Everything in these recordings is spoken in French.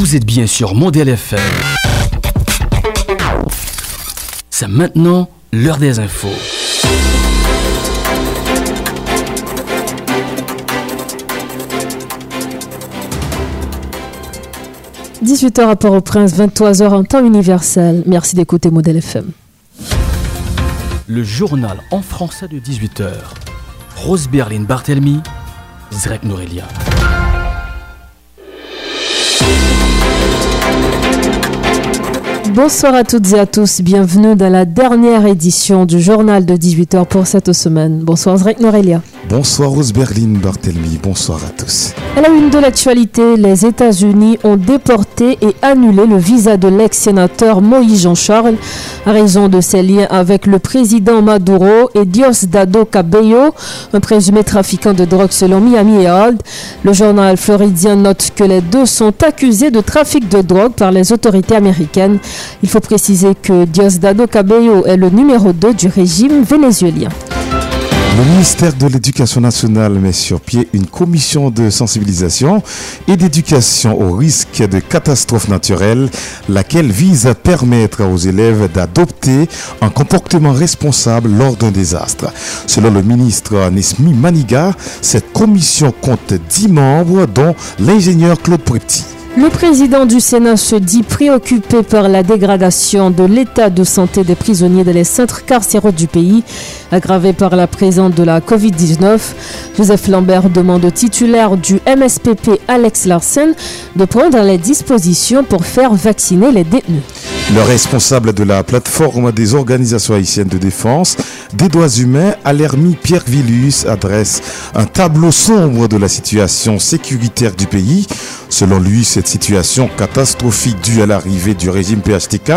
Vous êtes bien sur Modèle FM. C'est maintenant l'heure des infos. « 18h à Port-au-Prince, 23h en temps universel. Merci d'écouter Modèle FM. Le journal en français de 18h. Rose Berlin Barthelmy, Zrek Norelia. Bonsoir à toutes et à tous, bienvenue dans la dernière édition du journal de 18h pour cette semaine. Bonsoir Zrek Norelia. Bonsoir Rose Berlin Barthelmy, bonsoir à tous. À la une de l'actualité, les États-Unis ont déporté et annulé le visa de l'ex-sénateur Moïse Jean-Charles à raison de ses liens avec le président Maduro et Diosdado Cabello, un présumé trafiquant de drogue selon Miami Herald. Le journal floridien note que les deux sont accusés de trafic de drogue par les autorités américaines. Il faut préciser que Diosdado Cabello est le numéro 2 du régime vénézuélien. Le ministère de l'Éducation nationale met sur pied une commission de sensibilisation et d'éducation au risque de catastrophes naturelles, laquelle vise à permettre aux élèves d'adopter un comportement responsable lors d'un désastre. Selon le ministre Nesmi Maniga, cette commission compte 10 membres, dont l'ingénieur Claude Prepti. Le président du Sénat se dit préoccupé par la dégradation de l'état de santé des prisonniers dans les centres carcéraux du pays, aggravé par la présence de la Covid-19. Joseph Lambert demande au titulaire du MSPP Alex Larsen de prendre les dispositions pour faire vacciner les détenus. Le responsable de la plateforme des organisations haïtiennes de défense des droits humains, Alermi Pierre Villus, adresse un tableau sombre de la situation sécuritaire du pays. Selon lui, cette situation catastrophique due à l'arrivée du régime PHTK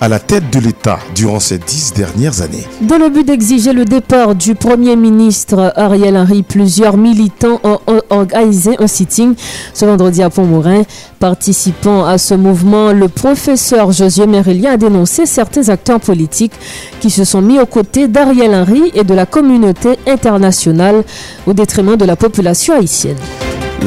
à la tête de l'État durant ces dix dernières années. Dans le but d'exiger le départ du Premier ministre Ariel Henry, plusieurs militants ont organisé un sitting ce vendredi à Pont-Morin. Participant à ce mouvement, le professeur Josué Mérélien a dénoncé certains acteurs politiques qui se sont mis aux côtés d'Ariel Henry et de la communauté internationale au détriment de la population haïtienne.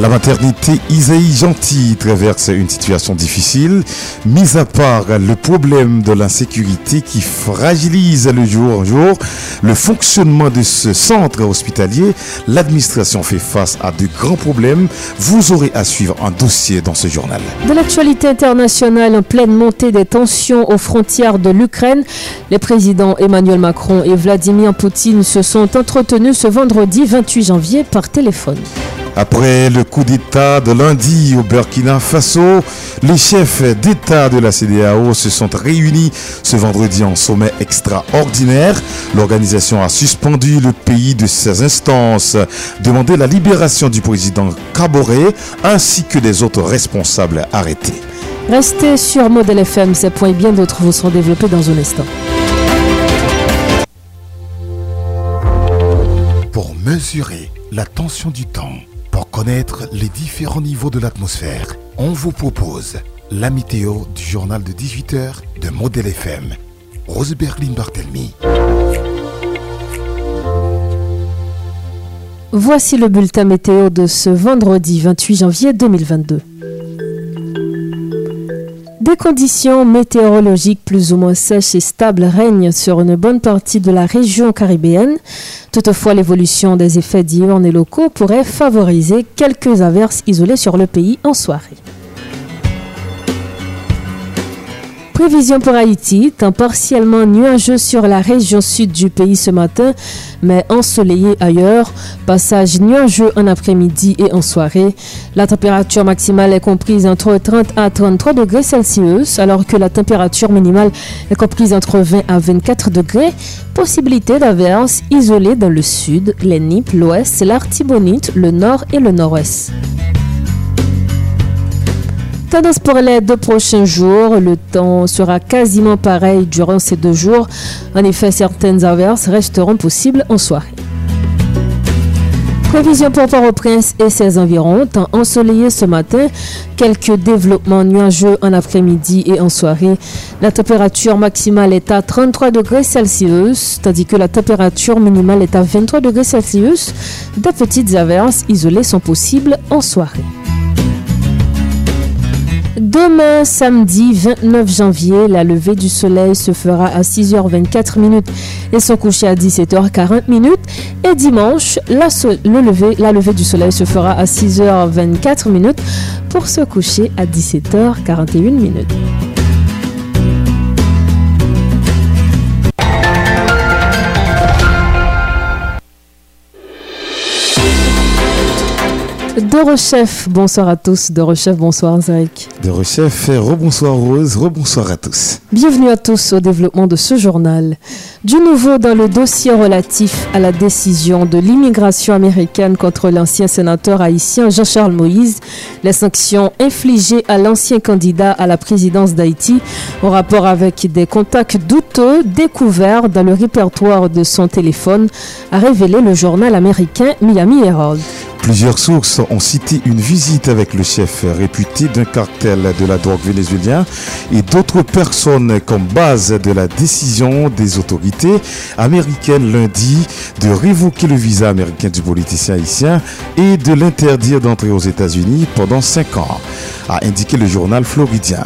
La maternité Isaïe Gentil traverse une situation difficile, mis à part le problème de l'insécurité qui fragilise le jour en jour le fonctionnement de ce centre hospitalier. L'administration fait face à de grands problèmes. Vous aurez à suivre un dossier dans ce journal. De l'actualité internationale en pleine montée des tensions aux frontières de l'Ukraine, les présidents Emmanuel Macron et Vladimir Poutine se sont entretenus ce vendredi 28 janvier par téléphone. Après le coup d'État de lundi au Burkina Faso, les chefs d'État de la CDAO se sont réunis ce vendredi en sommet extraordinaire. L'organisation a suspendu le pays de ses instances, demandé la libération du président Caboret ainsi que des autres responsables arrêtés. Restez sur Modèle FM, ces points et bien d'autres vous seront développés dans un instant. Pour mesurer la tension du temps, pour connaître les différents niveaux de l'atmosphère, on vous propose la météo du journal de 18h de Modèle FM. Rose Berlin Barthelmy. Voici le bulletin météo de ce vendredi 28 janvier 2022. Des conditions météorologiques plus ou moins sèches et stables règnent sur une bonne partie de la région caribéenne. Toutefois, l'évolution des effets diurnes et locaux pourrait favoriser quelques averses isolées sur le pays en soirée. Prévision pour Haïti, temps partiellement nuageux sur la région sud du pays ce matin, mais ensoleillé ailleurs. Passage nuageux en après-midi et en soirée. La température maximale est comprise entre 30 à 33 degrés Celsius, alors que la température minimale est comprise entre 20 à 24 degrés. Possibilité d'averses isolées dans le sud, les Nippes, l'ouest, l'Artibonite, le nord et le nord-ouest. Tendance pour les deux prochains jours, le temps sera quasiment pareil durant ces deux jours. En effet, certaines averses resteront possibles en soirée. Prévision pour Port-au-Prince et ses environs, temps ensoleillé ce matin, quelques développements nuageux en après-midi et en soirée. La température maximale est à 33 degrés Celsius, tandis que la température minimale est à 23 degrés Celsius. De petites averses isolées sont possibles en soirée. Demain, samedi 29 janvier, la levée du soleil se fera à 6h24 minutes et son coucher à 17h40 minutes. Et dimanche, la, la levée du soleil se fera à 6h24 minutes pour se coucher à 17h41 minutes. Chef, bonsoir à tous. Chef, bonsoir Zach. Chef, rebonsoir Rose, rebonsoir à tous. Bienvenue à tous au développement de ce journal. Du nouveau dans le dossier relatif à la décision de l'immigration américaine contre l'ancien sénateur haïtien Jean-Charles Moïse, les sanctions infligées à l'ancien candidat à la présidence d'Haïti au rapport avec des contacts douteux découverts dans le répertoire de son téléphone, a révélé le journal américain Miami Herald. Plusieurs sources ont cité une visite avec le chef réputé d'un cartel de la drogue vénézuélien et d'autres personnes comme base de la décision des autorités américaines lundi de révoquer le visa américain du politicien haïtien et de l'interdire d'entrer aux États-Unis pendant cinq ans, a indiqué le journal floridien.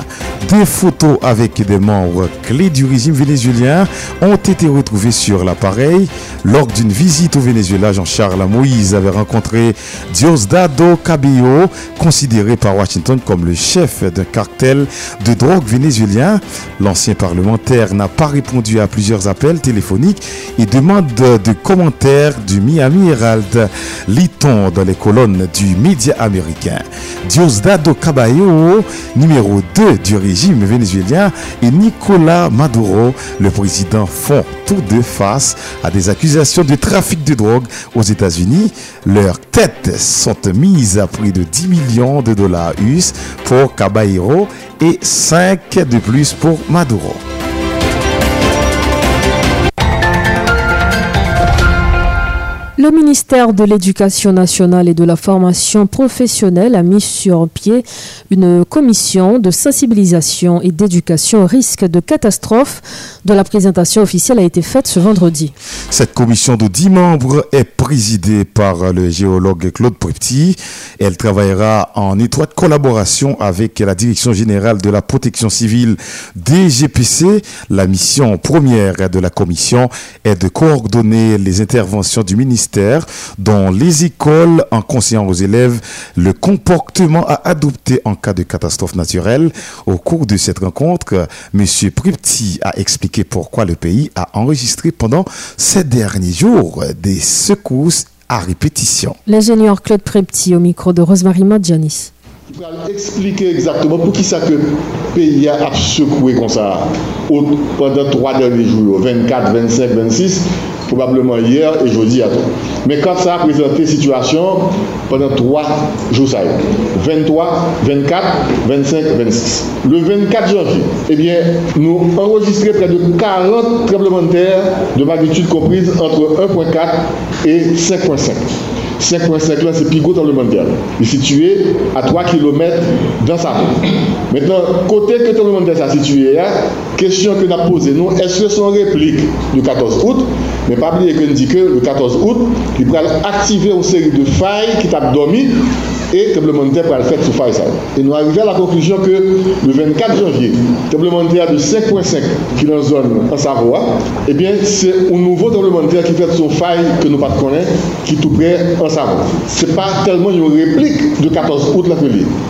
Des photos avec des membres clés du régime vénézuélien ont été retrouvées sur l'appareil. Lors d'une visite au Venezuela, Jean-Charles Moïse avait rencontré Diosdado Cabello, considéré par Washington comme le chef d'un cartel de drogue vénézuélien. L'ancien parlementaire n'a pas répondu à plusieurs appels téléphoniques et demande de commentaires du Miami Herald. Lit-on dans les colonnes du média américain. Diosdado Cabello, numéro 2 du régime vénézuélien, et Nicolas Maduro, le président, font tous deux face à des accusations de trafic de drogue aux États-Unis. Leurs sont mises à prix de 10 millions de dollars US pour Caballero et 5 de plus pour Maduro. Le ministère de l'Éducation nationale et de la formation professionnelle a mis sur pied une commission de sensibilisation et d'éducation au risque de catastrophe dont la présentation officielle a été faite ce vendredi. Cette commission de 10 membres est présidée par le géologue Claude Prepti. Elle travaillera en étroite collaboration avec la Direction générale de la protection civile DGPC. La mission première de la commission est de coordonner les interventions du ministère dont les écoles en conseillant aux élèves le comportement à adopter en cas de catastrophe naturelle. Au cours de cette rencontre, M. Pripti a expliqué pourquoi le pays a enregistré pendant ces derniers jours des secousses à répétition. L'ingénieur Claude Pripti au micro de Rosemary Modjanis. Je expliquer exactement pour qui ça que pays a secoué comme ça pendant trois derniers jours, 24, 25, 26 probablement hier et jeudi à tout. Mais quand ça a présenté situation pendant trois jours, ça 23, 24, 25, 26. Le 24 janvier, eh bien, nous enregistrons près de 40 tremblements de terre de magnitude comprise entre 1.4 et 5.5. 5.5 là, c'est Pigot dans le mondial. Il est situé à 3 km dans sa route. Maintenant, côté que le monde est situé, hein, question que nous avons posée, nous, est-ce que son réplique du 14 août, mais pas oublier que nous dit que le 14 août, il va activer une série de failles qui t'a dormi et terre pour le faire sous ça. Et nous arrivons à la conclusion que le 24 janvier, tremblement de terre de 5.5 qui est dans la zone en Savoie, eh bien, c'est un nouveau terre qui fait son faille que nous ne connaissons, qui est tout près en Savoie. Ce n'est pas tellement une réplique de 14 août la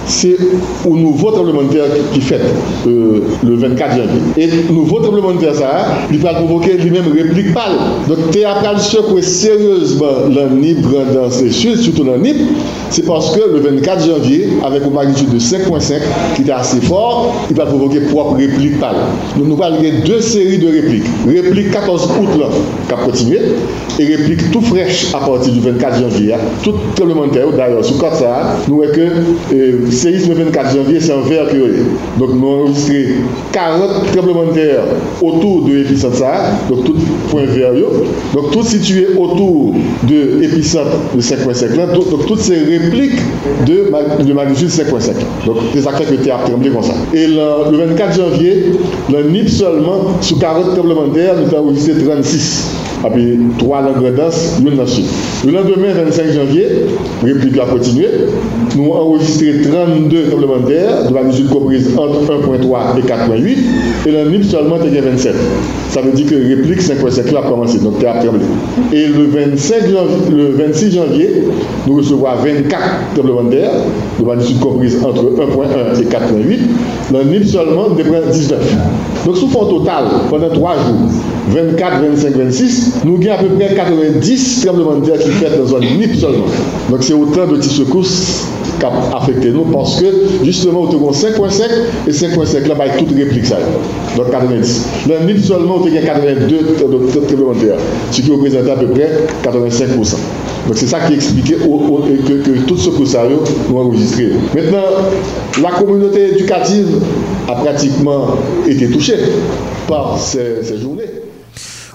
c'est un nouveau terre qui fait euh, le 24 janvier. Et le nouveau terre, ça, il va provoquer lui-même réplique pâle. Donc, as secouer sérieusement la NIP dans ces sud, surtout NIP, c'est parce que le 24 janvier, avec une magnitude de 5.5, qui était assez fort, il va provoquer propre réplique pâle. Donc, nous allons deux séries de répliques. Réplique 14 août, là, qui a continué, et réplique tout fraîche à partir du 24 janvier. Hein. Tout tremblement d'ailleurs, sous ça, nous voyons que euh, séisme le 24 janvier, c'est un verre curieux. Donc, nous avons enregistré 40 tremblements autour de l'épicentre donc tout point vert. Donc, tout situé autour de l'épicentre de 5.5 donc, toutes ces répliques de, de magnitude 5.5. Donc, des acteurs qui étaient tremblé comme ça. Et le, 24 janvier, le NIP seulement, sous 40 tremblements de terre, nous avons enregistré 36. puis trois langues danse, une dans Le lendemain, 25 janvier, réplique a continué. Nous avons enregistré 32 tremblements de de magnitude comprise entre 1.3 et 4.8 et le NIP seulement était 27. Ça veut dire que réplique 5.5 a commencé, donc terre a tremblé. Et le, 25 le 26 janvier, nous recevons 24 tremblements magnitude comprise entre 1.1 et 4.8. Le NIP seulement était 19. Donc, sous fond total, pendant 3 jours, 24, 25, 26, nous avons à peu près 90 tremblements de terre qui fait dans zone NIP seulement. Donc, c'est autant de petites secousses qui affecté nous parce que, justement, nous avons 5.5 et 5.5 là, avec toute réplique ça. Donc, 90. Le NIP seulement, nous avons 82 tremblements de terre, ce qui représente à peu près 85%. Donc c'est ça qui expliquait que, que tout ce que ça nous enregistré. Maintenant, la communauté éducative a pratiquement été touchée par ces, ces journées.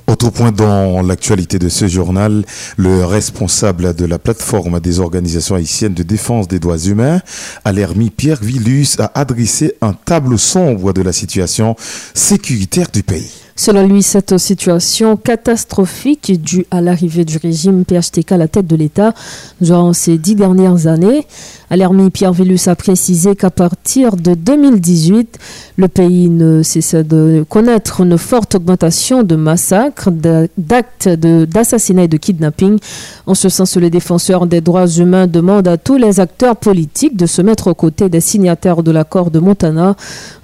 Autre point dans l'actualité de ce journal, le responsable de la plateforme des organisations haïtiennes de défense des droits humains, Alermi Pierre Villus, a adressé un tableau sombre de la situation sécuritaire du pays. Selon lui, cette situation catastrophique due à l'arrivée du régime PHTK à la tête de l'État durant ces dix dernières années, Alermi Pierre Villus a précisé qu'à partir de 2018, le pays ne cessait de connaître une forte augmentation de massacres, d'actes d'assassinat et de kidnapping. En ce sens, le défenseur des droits humains demande à tous les acteurs politiques de se mettre aux côtés des signataires de l'accord de Montana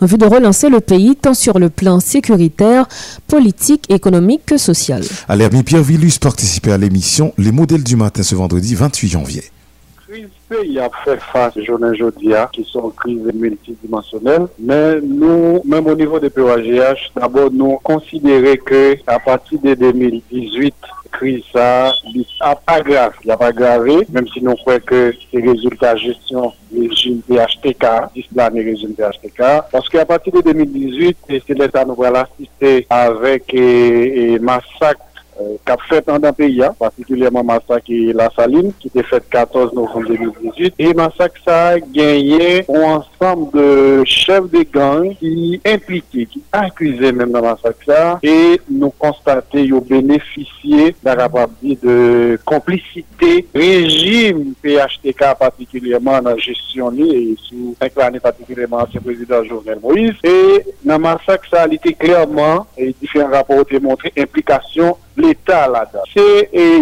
en vue de relancer le pays tant sur le plan sécuritaire politique, économique que sociale. Alermi Pierre Villus participait à l'émission Les modèles du matin ce vendredi 28 janvier. Il a fait face journée Jodia qui sont crises multidimensionnelles. Mais nous, même au niveau des POAGH, d'abord nous considérons que à partir de 2018, crise ça n'a pas grave, il a pas même si nous croyons que les résultats de gestion du régime PHTK, l'année régime PHTK, parce qu'à partir de 2018, c'est l'État nous va assister avec et, massacre Euh, kap fèt an dan peyi an, patikulèman masak la saline, ki te fèt 14 novem 2018, e masak sa genye ou ansam de chèv de gang ki implike, ki akwize men nan masak sa, e nou konstate yo beneficye da rapabdi de komplicite rejim PHTK patikulèman nan gestioni e sou 5 lani patikulèman se prezident Jovenel Moïse, e nan masak sa li te klerman, e diferent rapor te montre implikasyon l'Etat la da. Se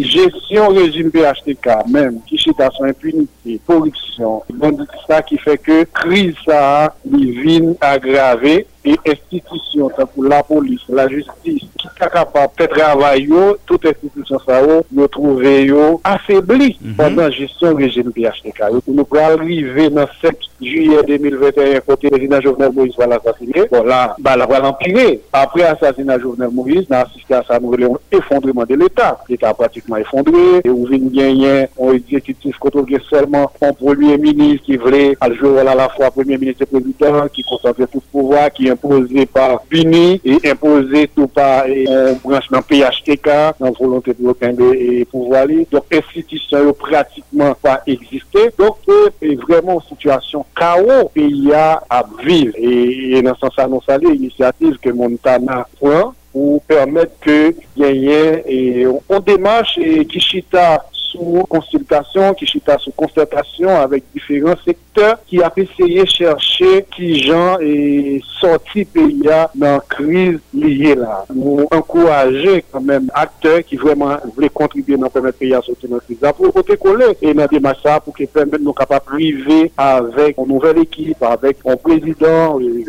jesyon rejim PHTK menm, ki chita son impunite, korupsyon, bon di sa ki fe ke kriz sa li vin agrave e institisyon sa pou la polis, la justis, ki ka kapap pe travay yo, tout institisyon sa yo, yo trouve yo afebli mm -hmm. pandan gestion rejim PHTK. Yo pou nou pral rive nan 7 juye 2021 kote rezina Jovenel Moïse wala asasine, bon la, ba la wala empire. Apre asasina Jovenel Moïse, nan asiste a sa nou releon effondreman de l'Etat. L'Etat pratikman effondre, e ou vin genyen, ou exekutif koto gen selman, an premier ministre ki vle, aljou wala la fwa premier ministre prezident, ki konsantre tout pouvoir, ki imposé par Bini et imposé tout par un euh, branchement PHTK, dans volonté de l'aucun de pouvoir aller. Donc, institution n'a pratiquement pas existé. Donc, euh, c'est vraiment une situation chaos pays a à vivre. Et, dans ce sens, nous saluons l'initiative que Montana prend pour permettre que y ait une démarche et Kishita sous consultation, qui chita sous concertation avec différents secteurs, qui a essayé de chercher qui gens et sorti pays dans la crise liée là. Nous encourager quand même acteurs qui vraiment voulaient contribuer dans permettre pays à sortir dans la crise là pour côté coller et dans des ça pour qu'ils permettent nous capables de arriver avec une nouvelle équipe, avec un président, et,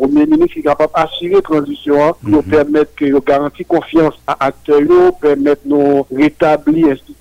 premier ministre qui est capable d'assurer transition, pour mm -hmm. permettre que nous garantir confiance à acteurs, permettre nous rétablir institutions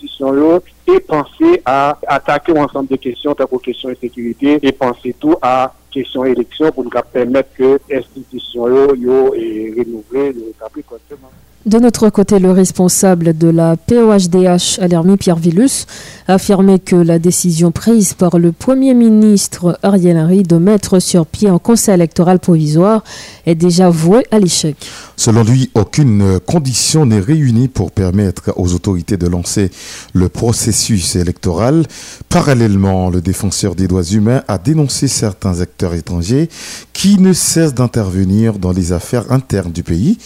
et penser à attaquer ensemble de questions, tant aux questions de sécurité, et penser tout à question élection pour nous permettre que l'institution yo, yo, est renouvelée, rétablie correctement. De notre côté, le responsable de la POHDH, Alermi Pierre Villus, a affirmé que la décision prise par le Premier ministre Ariel Henry de mettre sur pied un conseil électoral provisoire est déjà vouée à l'échec. Selon lui, aucune condition n'est réunie pour permettre aux autorités de lancer le processus électoral. Parallèlement, le défenseur des droits humains a dénoncé certains acteurs étrangers qui ne cessent d'intervenir dans les affaires internes du pays.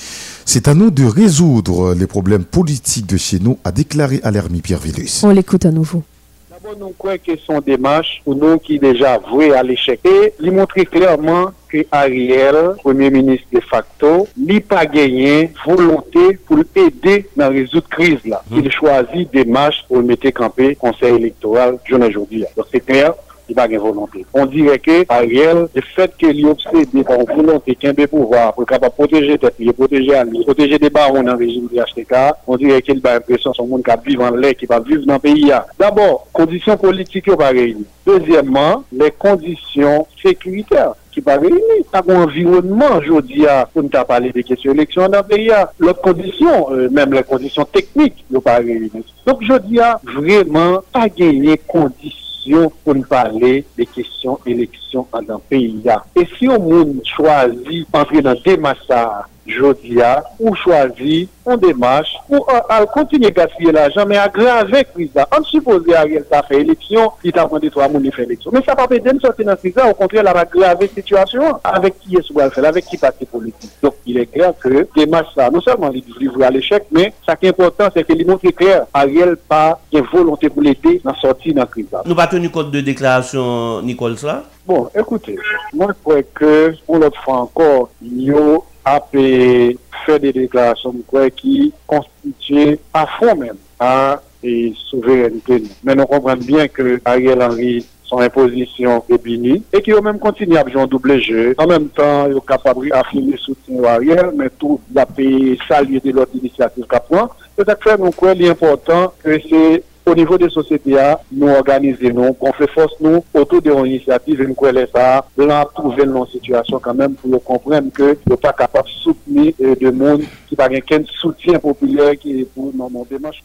C'est à nous de résoudre les problèmes politiques de chez nous, a déclaré Alermi Pierre Villus. On l'écoute à nouveau. D'abord, nous croyons que son démarche pour nous qui déjà voué à l'échec. Et il montre clairement que Ariel, Premier ministre de facto, n'a pas gagné volonté pour aider dans résoudre crise là. Il choisit démarche pour mettre campé conseil électoral aujourd'hui. Donc c'est clair, ki pa gen volonté. On dire ke Ariel, de fet ke li obsede par volonté kenbe pouvoir, pou kapap proteje tet li, proteje an li, proteje de baron nan rejim di HTK, on dire ke li ba impresyon son moun ka vive an lè, ki pa vive nan peyi ya. D'abord, kondisyon politik yo pa reyni. Dezyèmman, le kondisyon sekuriter. ki pa reyni. Tak ou environnement, jodi a, pou nou ta pale de kesyon eleksyon nan peyi a, lot kondisyon, euh, mèm lè kondisyon teknik, yo pa reyni. Donk jodi a, vreman, pa genye kondisyon yo pou nou pale de kesyon eleksyon an dan peyi ya. E si yo moun chwazi antre nan demasa Jodia, ou chwazi, ou demache, ou al kontinye gaspye la jan, men agrave kriz la. An suppose a riel ta fe eleksyon, ki ta pwende to a moun li fe eleksyon. Men sa pa pe den sote nan kriz la, ou kontre la agrave situasyon, avek ki esou al fel, avek ki pati politik. Donk, il e kler ke demache sa, non selman li vou al echec, men sa ki important, se ke li moun ki kler, a riel pa gen volonté pou l'ete nan sorti nan kriz la. Nou pa tenu kote de deklarasyon Nikol Sla? Bon, ekoute, mwen kwe ke, pou lot fwa ankor, yo ap fè de deklarasyon kwe ki konstituye a fon men a souverenite nou. Men nou komprenn bien ke Ariel Henry son imposisyon e bini, e ki yo menm kontini ap joun double je, an menm tan yo kapabri afini soutien Ariel, men tou la pe salye de lot inisiatif kapouan, se tak fè nou kwe li important ke se au niveau des sociétés, nous organisons, on fait force nous autour de l'initiative et nous croyons ça, là, trouver une situation quand même pour comprendre que nous pas capable de soutenir euh, des monde qui n'a qu'un soutien populaire qui est pour nos démarches.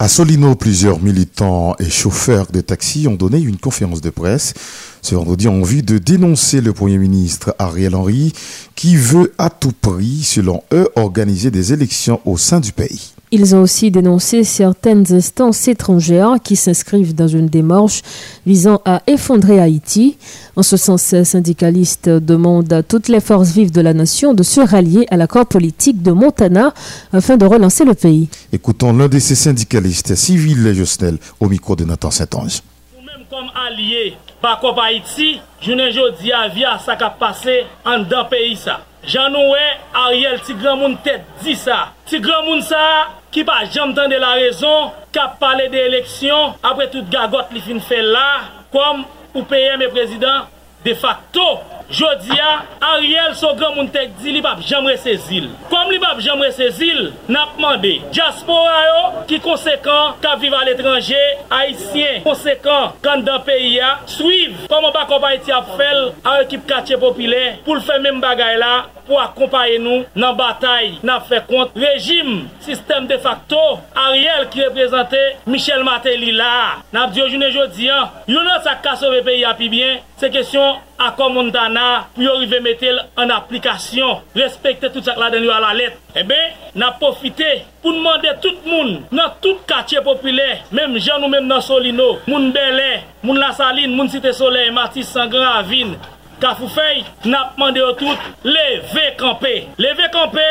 À Solino, plusieurs militants et chauffeurs de taxi ont donné une conférence de presse ce vendredi en vue de dénoncer le Premier ministre Ariel Henry qui veut à tout prix, selon eux, organiser des élections au sein du pays. Ils ont aussi dénoncé certaines instances étrangères qui s'inscrivent dans une démarche visant à effondrer Haïti. En ce sens, ces syndicalistes demandent à toutes les forces vives de la nation de se rallier à l'accord politique de Montana afin de relancer le pays. Écoutons l'un de ces syndicalistes, Civil Josnel, au micro de Nathan Saint-Ange. Nous-mêmes comme alliés, par Haïti, je ne dis à via ça qui a passé en dans pays ça. Jean Ariel, si grand monde tête dit ça. Si grand monde ki pa jam tan de la rezon, kap pale de eleksyon, apre tout gagot li fin fe la, kom ou peye me prezident de facto Jodia, Ariel so gran moun tek di li bab jamre se zil. Kom li bab jamre se zil, nap mande. Diaspora yo ki konsekant ka vive al etranje, Haitien konsekant kan dan peyi ya, suiv koman ba kompany ti ap fel a ekip kache popile pou l fe men bagay la pou akompaye nou nan batay nan fe kont rejim, sistem de facto, Ariel ki reprezente Michel Maté la. Nap diyo jounen jodi an, yon an sa kasove peyi api bien, se kesyon akon Montana pou yo rive metel an aplikasyon, respekte tout sak la den yo ala let. Ebe, na profite pou nmande tout moun nan tout katye popile, mem jan ou mem nan Solino, moun Belè, moun La Saline, moun Site Soleil, Matis, Sangran, Avin, Kafoufei, na pmande yo tout leve kampe. Leve kampe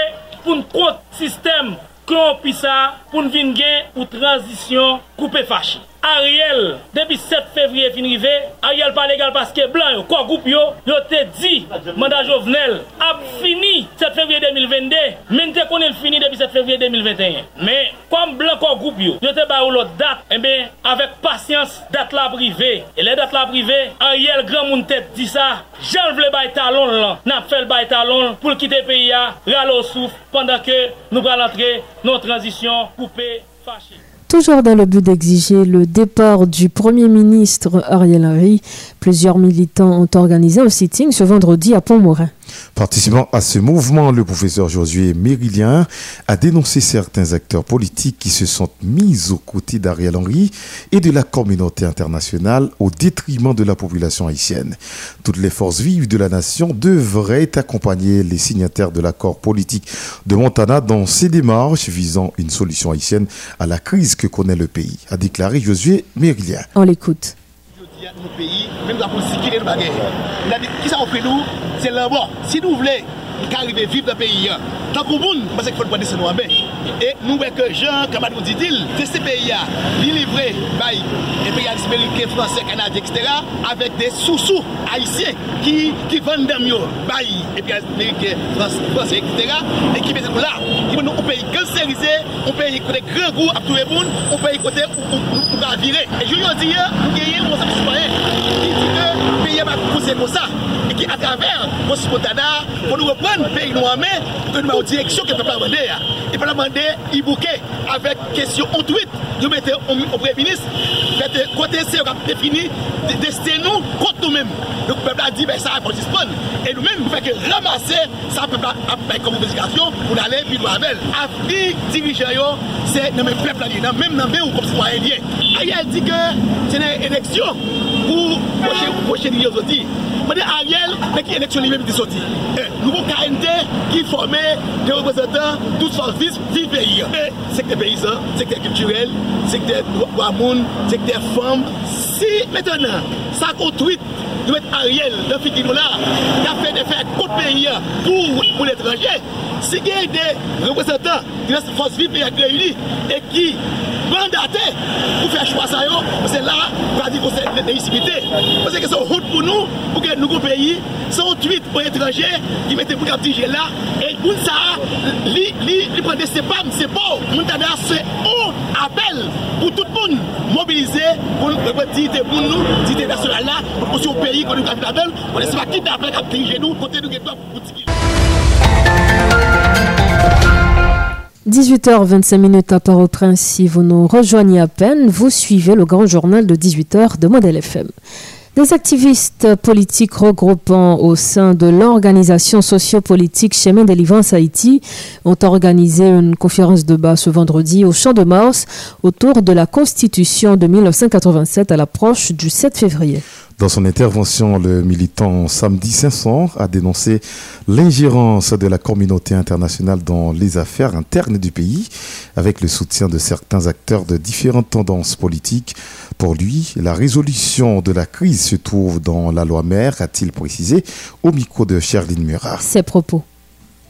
pou nkont sistem kron pisa pou nvin gen ou transisyon koupe fache. Ariel, depi 7 fevriye finrive, Ariel pa legal paske blan yo, kwa goup yo, yo te di, manda jovenel, ap fini 7 fevriye 2022, men te konen fini depi 7 fevriye 2021. Men, kom blan kwa goup yo, yo te ba ou lo dat, enbe, eh avek pasyans, dat la prive. E le dat la prive, Ariel gran moun te di sa, jan vle bay talon lan, nap fel bay talon, pou l kite peya, ralo souf, pandan ke nou pral entre, nou transisyon, koupe, fache. Toujours dans le but d'exiger le départ du Premier ministre Ariel Henry, plusieurs militants ont organisé un sitting ce vendredi à Pont-Morin. Participant à ce mouvement, le professeur Josué Mérilien a dénoncé certains acteurs politiques qui se sont mis aux côtés d'Ariel Henry et de la communauté internationale au détriment de la population haïtienne. Toutes les forces vives de la nation devraient accompagner les signataires de l'accord politique de Montana dans ces démarches visant une solution haïtienne à la crise que connaît le pays, a déclaré Josué Mérilien. On l'écoute nos pays, même la politique qui est de Qui ça fait nous? C'est là-bas. Si nous voulons ka arrive vive nan peyi an. Tan kou moun, basè k fote pwede se nou an ben. E nou wè ke jan, kamadou di dil, te se peyi an, li livre bay, e peyi an disperike, franse, kanadye, etc. avèk de sou-sou haisye ki vandam yo bay, e peyi an disperike, franse, etc. E ki bezè nou la, ki moun nou ou peyi kanserize, ou peyi kote kre gou ap touve moun, ou peyi kote ou ka vire. E joun yo di yo, nou geye, ou monsan mousi paye, ki di ke ki eva kouze kon sa, e ki atraver monsi Montana, pou nou repren peyi nou amè, pou nou mè ou direksyon ke pepla mande ya. li pa la mande i bouke avèk kesyon ontwit yo mette ou pre-ministre kote se ou kap defini deste nou kont nou mèm nou pepla di be sa apon dispon e nou mèm nou feke ramase sa pepla apèk komon bezikasyon pou nalè pi nou avèl avni dirije yo se nan mèm pepla li nan mèm nan mè ou kom si mwen liye yel di ke se nan eleksyon pou poche li yo zoti Mwen de Ariel, mwen ki eleksyon li mèm di soti. Nouvo KNT ki formè de reprezentant tout sorti tourisme, vive pays. Secteur paysan, secteur culturel, secteur wamoun, secteur femme. Si maintenant, ça conduit nous mettre Ariel dans Fikino là, qui a fait des faits contre pays pour, pour l'étranger, si il y a des représentants de la force vive pays réunis et qui mandate pou fè chwa sa yo, se la pati kon se legitimite. Se ke se ou hout pou nou, pou ke nou kon peyi, se ou tuit pou etranje, ki mette pou kap dije la, e koun sa, li, li, li prende se pam, se pou, moun tada se ou apel pou tout moun mobilize pou nou kwen dite pou nou, dite nasyonal la, pou kon se ou peyi kon nou kap tabel, ne se pa kit apel kap dije nou, kote nou gen to pou tiki. 18h25 minutes à Port-au-Prince. Si vous nous rejoignez à peine, vous suivez le grand journal de 18h de Modèle FM. Des activistes politiques regroupant au sein de l'organisation sociopolitique Chemin Délivrance Haïti ont organisé une conférence de bas ce vendredi au Champ de Mars autour de la Constitution de 1987 à l'approche du 7 février. Dans son intervention, le militant Samedi 500 a dénoncé l'ingérence de la communauté internationale dans les affaires internes du pays, avec le soutien de certains acteurs de différentes tendances politiques. Pour lui, la résolution de la crise se trouve dans la loi mère, a-t-il précisé au micro de Sherline Murat. Ses propos.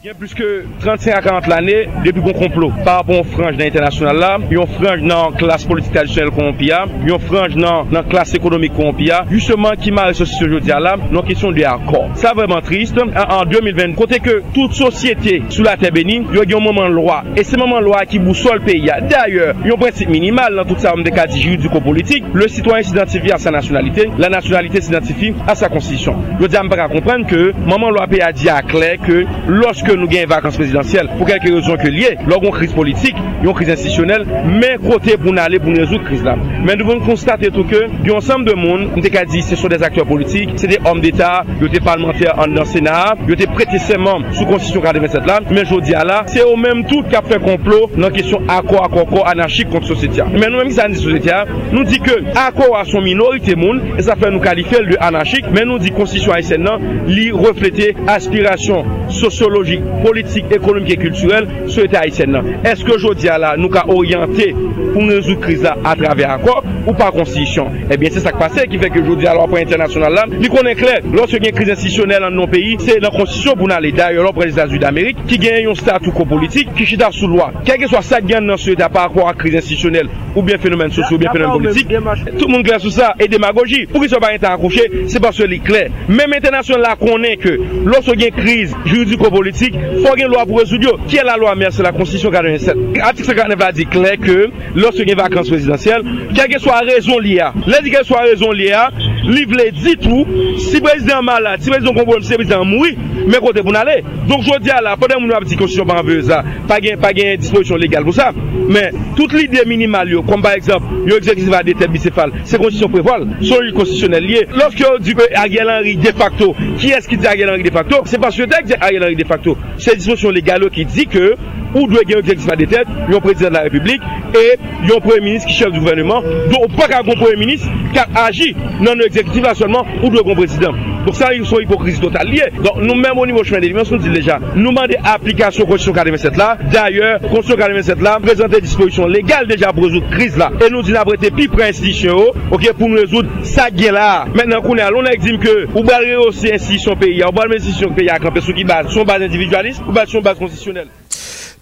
Gen plus ke 35 a 40 l'anè, depi kon complot. Par rapport yon franj nan internasyonal la, yon franj nan klas politik tradisyonel kon pya, yon franj nan, nan klas ekonomik kon pya, justement ki ma resosi se jodi a la, nan kesyon de akor. Sa vreman trist, an, an 2020, kote ke tout sosyete sou la te beni, yon gen yon moman lwa. E se moman lwa ki bousol pe ya. D'ayor, yon prinsip minimal nan tout sa mdeka di juridiko politik, le sitwanyen s'identifi a sa nasyonalite, la nasyonalite s'identifi a sa konstitisyon. Yo di a mba ka komprenn ke, moman lwa pe ya di a kler ke, loske nou gen vakans prezidansyel pou kelke rezon ke liye, lor yon kriz politik, yon kriz institisyonel, men kote pou nan ale pou nou rezout kriz la. Men nou bon konstate eto ke, yon ansam de moun, mte ka di se son des akteur politik, se de om d'Etat, yote parlementer an nan Senat, yote prete seman sou konstisyon kade 27 lan, men jodi ala, se ou menm tout kap fe komplo nan kesyon akor akor akor anarchik kont sosyetia. Men nou menm ki sa an di sosyetia, nou di ke akor a son minorite moun, e sa fe nou kalifel de anarchik, men nou di konstisyon a esen nan, li reflete aspirasyon sociologi publik, politik, ekonomik e kulturel sou ete Haitien nan. Eske jodi ala nou ka oryante pou nou rezou kriza atrave akor ou pa konstitisyon? Ebyen eh se sak pase ki feke jodi ala apwa internasyonal lan. Ni konen kler, lorske gen kriz instisyonel an non peyi, se nan konstitisyon pou nan le daye lor prez Etats-Unis d'Amerik ki gen yon statou ko politik ki chida sou lwa. Kèkè swa sak gen nan sou ete apwa akor ak kriz instisyonel ou bien fenomen sosyo ou bien fenomen politik, tout moun kler sou sa e demagogi. Pou ki sou pa yon tan akouche, se pa sou li kler. Mèm internasyon la konen ke lorske gen kriz juridiko politik politik, fò gen lwa pou resoud yo. Ki e la lwa mer, se la konstisyon 47. Atik 59 la di kler ke, lòs gen vakans rezidansyel, kè gen swa rezon li a. Lè di gen swa rezon li a, li vle di tou, si prezident malade, si prezident konpon, si prezident moui, mè kote pou n'ale. Donk jò di a la, podè moun wap di konstisyon pa anveye za, pa gen, gen disposisyon legal pou sa. Mè, tout li de minimal yo, kom par eksemp, yo ekzekizva de tèt bicefal, se konstisyon preval, son yon konstisyonel liye. Lòs ki yo di Ariel Henry de facto, ki es ki di Ariel Henry de facto? Se pas yo dek di Ariel Henry de facto. se disposyon legal yo ki di ke ou dwe gen yon eksekisman de tet, yon prezident la republik, e yon premier ministre ki chef du gouvernement, do ou pa ka kon premier ministre, ka agi nan yon eksekisman la solman, ou dwe kon prezident. Donk sa yon son hipokrizi total liye. Donk nou menm ou nivou chman de dimensyon di leja, nou mande aplikasyon konstitusyon 47 la, d'ayor, konstitusyon 47 la, prezente disposyon legal deja pou rezout kriz la, e nou di nabrete pi pre-institisyon yo, ok, pou nou rezout sa gen la. Menen konen alon ek dim ke, ou balre yo se institisyon peyi, ou balre institisyon peyi ak, anpe sou ki baz, son baz individu individualiste, ou base son base constitutionnelle.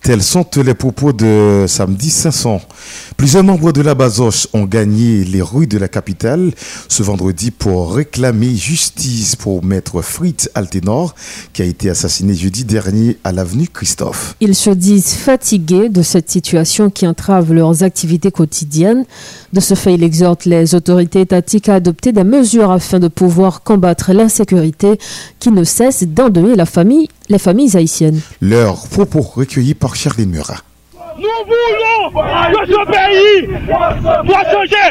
Tels sont les propos de samedi 500. Plusieurs membres de la Basoche ont gagné les rues de la capitale ce vendredi pour réclamer justice pour maître Fritz Altenor qui a été assassiné jeudi dernier à l'avenue Christophe. Ils se disent fatigués de cette situation qui entrave leurs activités quotidiennes. De ce fait, il exhorte les autorités étatiques à adopter des mesures afin de pouvoir combattre l'insécurité qui ne cesse d'endeuiller la famille les familles haïtiennes. Leurs propos recueillis par Charlie Murat. Nous voulons que ce pays soit changé.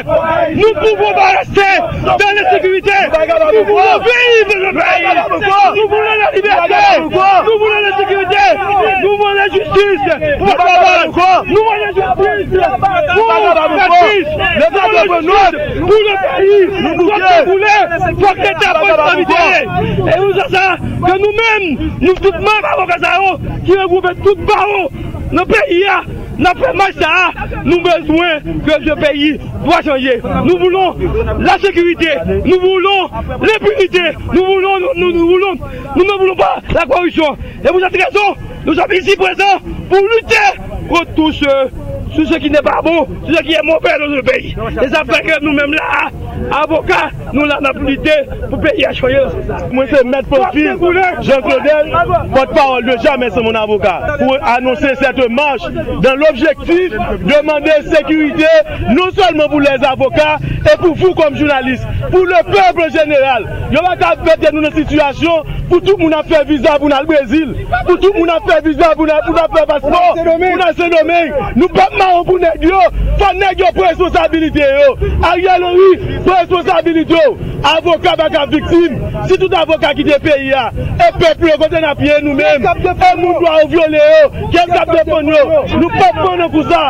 Nous ne pouvons pas rester dans l'insécurité. Nous voulons vivre le pays. Nous voulons la liberté. Nous voulons la sécurité. Nous voulons la justice. Nous voulons la justice. Pour la pour le pays. Nous voulons pour que l'État puisse Et nous, c'est ça que nous-mêmes, nous, toutes mêmes avocats, qui regroupons tout barreau toutes barreaux, nos pays n'a fait mal ça, nous besoin que ce pays doit changer. Nous voulons la sécurité, nous voulons l'impunité, nous voulons, nous ne voulons pas la corruption. Et vous avez raison, nous sommes ici présents pour lutter contre tout ce tout ce qui n'est pas bon, tout ce qui est mauvais dans le pays. Et ça fait que nous-mêmes là, avocats, nous l'avons lutter pour payer à choyer. Moi, c'est Maître Profil, Jean Claudel, porte-parole de jamais, c'est mon avocat, pour annoncer cette marche dans l'objectif de demander sécurité, non seulement pour les avocats, et pour vous comme journalistes, pour le peuple général. Il y aura qu'à faire nous une situation pour tout le monde a fait visa pour le Brésil, pour tout le monde a fait visa pour le passeport, pour le. Nous ne paron pou neg yo, fan neg yo pou responsabilite yo. Ariel Henry pou responsabilite yo. Avokat baka viktim, si tout avokat ki de peyi ya, e pepl yo konten apye nou men, e moun do a ou viole yo, kem kap de pon yo, nou pep pon nou kousa.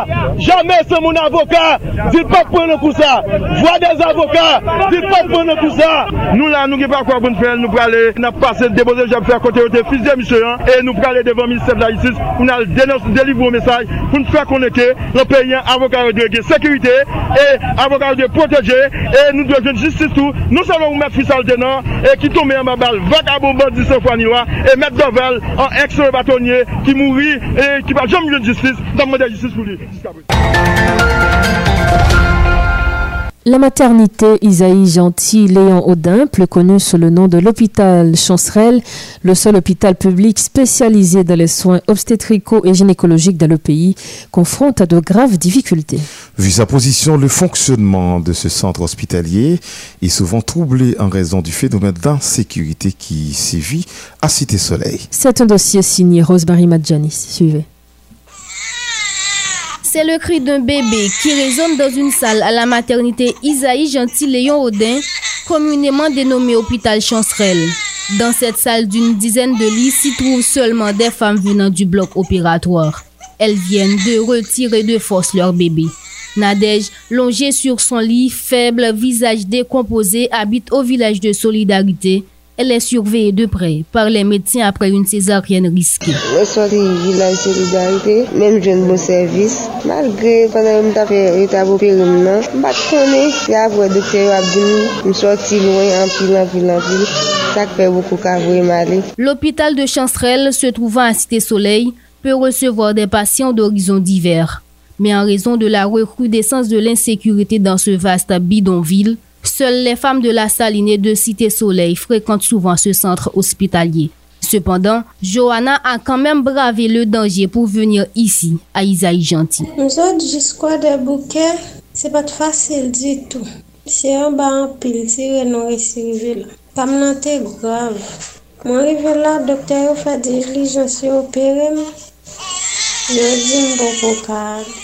Jamè se moun avokat, zil pep pon nou kousa. Vwa des avokat, zil pep pon nou kousa. Nou la nou ki pa kwa bon fèl, nou prale, na pase depose jab fèr kote yo te fizye misyo an, e nou prale devan minister de la justice, ou nan delivou mesaj, pou nou fèr koneke, le pays, avocat de sécurité, et avocat de protéger, et nous devons justice tout, nous savons mettre fils Altenor, et qui tombe en balle, vagabond bandit sans et mettre Dovel en ex-bâtonnier, qui mourit, et qui va jamais de justice, dans justice pour lui. La maternité Isaïe Gentil Léon Audin, plus connue sous le nom de l'hôpital Chancerelle, le seul hôpital public spécialisé dans les soins obstétricaux et gynécologiques dans le pays, confronte à de graves difficultés. Vu sa position, le fonctionnement de ce centre hospitalier est souvent troublé en raison du phénomène d'insécurité qui sévit à Cité Soleil. C'est un dossier signé Rosemary Madjanis. Suivez. C'est le cri d'un bébé qui résonne dans une salle à la maternité Isaïe Gentil Léon Audin, communément dénommée hôpital Chancerelle. Dans cette salle d'une dizaine de lits s'y trouvent seulement des femmes venant du bloc opératoire. Elles viennent de retirer de force leur bébé. Nadège, longée sur son lit, faible, visage décomposé, habite au village de Solidarité, elle est surveillée de près par les médecins après une césarienne risquée. Je suis village solidarité, même je bon service. Malgré pendant que je fait état opéré, je ne pas connaître. Après, le docteur a dit je suis loin, en pile, en pile, en pile. Ça fait beaucoup de. L'hôpital de Chancerelle, se trouvant à Cité Soleil, peut recevoir des patients d'horizons divers. Mais en raison de la recrudescence de l'insécurité dans ce vaste bidonville, Seules les femmes de la salinée de Cité Soleil fréquentent souvent ce centre hospitalier. Cependant, Johanna a quand même bravé le danger pour venir ici, à Isaïe Gentil. Nous autres, jusqu'à des bouquets, c'est pas facile du tout. C'est un bas en pile, c'est nous là. Pas grave. Moi, arrivé là, docteur fait des diligences opéré.